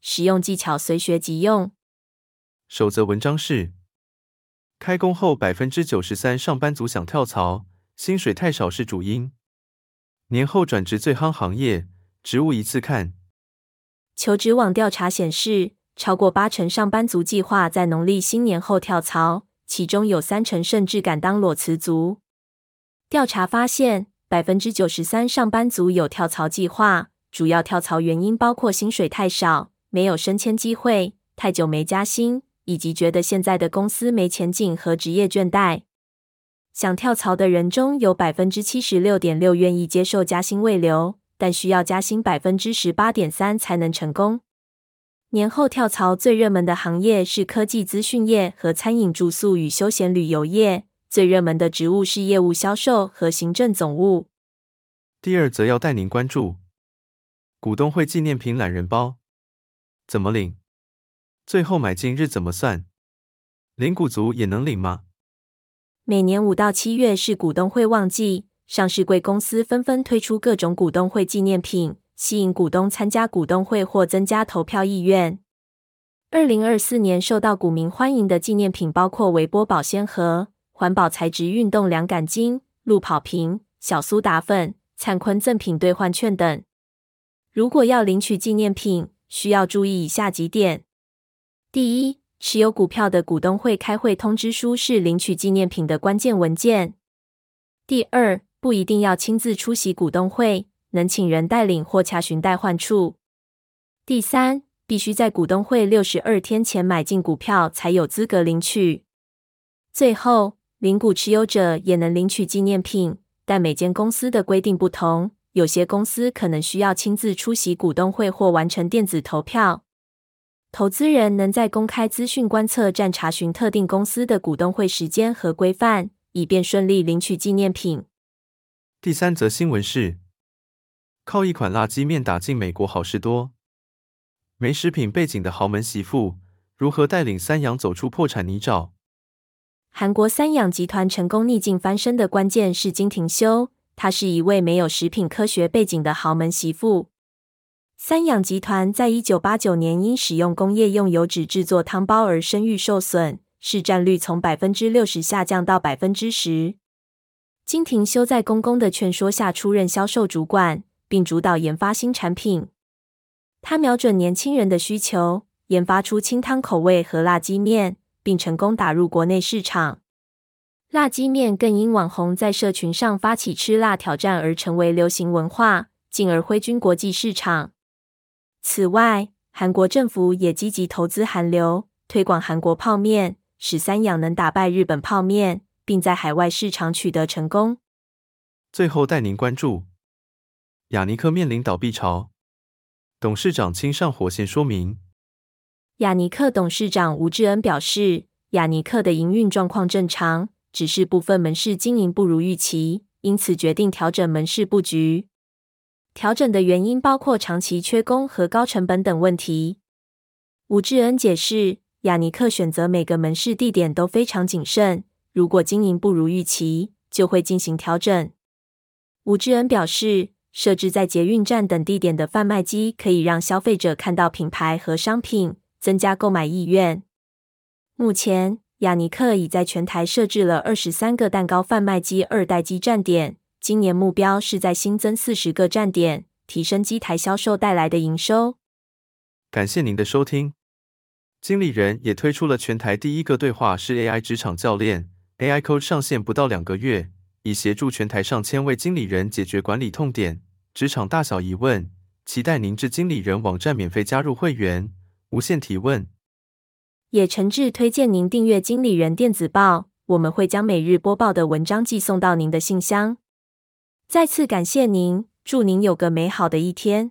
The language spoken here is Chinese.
实用技巧随学即用。首则文章是：开工后百分之九十三上班族想跳槽，薪水太少是主因。年后转职最夯行业，职务一次看。求职网调查显示，超过八成上班族计划在农历新年后跳槽，其中有三成甚至敢当裸辞族。调查发现，百分之九十三上班族有跳槽计划，主要跳槽原因包括薪水太少。没有升迁机会，太久没加薪，以及觉得现在的公司没前景和职业倦怠。想跳槽的人中有百分之七十六点六愿意接受加薪未留，但需要加薪百分之十八点三才能成功。年后跳槽最热门的行业是科技资讯业和餐饮住宿与休闲旅游业，最热门的职务是业务销售和行政总务。第二则要带您关注股东会纪念品懒人包。怎么领？最后买进日怎么算？领股族也能领吗？每年五到七月是股东会旺季，上市贵公司纷纷推出各种股东会纪念品，吸引股东参加股东会或增加投票意愿。二零二四年受到股民欢迎的纪念品包括微波保鲜盒、环保材质运动凉感巾、路跑瓶、小苏打粉、灿坤赠品兑换券等。如果要领取纪念品，需要注意以下几点：第一，持有股票的股东会开会通知书是领取纪念品的关键文件；第二，不一定要亲自出席股东会，能请人代领或查询代换处；第三，必须在股东会六十二天前买进股票才有资格领取；最后，零股持有者也能领取纪念品，但每间公司的规定不同。有些公司可能需要亲自出席股东会或完成电子投票。投资人能在公开资讯观测站查询特定公司的股东会时间和规范，以便顺利领取纪念品。第三则新闻是：靠一款辣鸡面打进美国好事多，没食品背景的豪门媳妇如何带领三洋走出破产泥沼？韩国三洋集团成功逆境翻身的关键是金廷修。她是一位没有食品科学背景的豪门媳妇。三养集团在一九八九年因使用工业用油脂制作汤包而声誉受损，市占率从百分之六十下降到百分之十。金廷修在公公的劝说下出任销售主管，并主导研发新产品。他瞄准年轻人的需求，研发出清汤口味和辣鸡面，并成功打入国内市场。辣鸡面更因网红在社群上发起吃辣挑战而成为流行文化，进而挥军国际市场。此外，韩国政府也积极投资韩流，推广韩国泡面，使三养能打败日本泡面，并在海外市场取得成功。最后带您关注雅尼克面临倒闭潮，董事长亲上火线说明。雅尼克董事长吴志恩表示，雅尼克的营运状况正常。只是部分门市经营不如预期，因此决定调整门市布局。调整的原因包括长期缺工和高成本等问题。吴志恩解释，雅尼克选择每个门市地点都非常谨慎，如果经营不如预期，就会进行调整。吴志恩表示，设置在捷运站等地点的贩卖机可以让消费者看到品牌和商品，增加购买意愿。目前，雅尼克已在全台设置了二十三个蛋糕贩卖机二代机站点，今年目标是在新增四十个站点，提升机台销售带来的营收。感谢您的收听。经理人也推出了全台第一个对话式 AI 职场教练，AI Coach 上线不到两个月，已协助全台上千位经理人解决管理痛点、职场大小疑问。期待您至经理人网站免费加入会员，无限提问。也诚挚推荐您订阅经理人电子报，我们会将每日播报的文章寄送到您的信箱。再次感谢您，祝您有个美好的一天。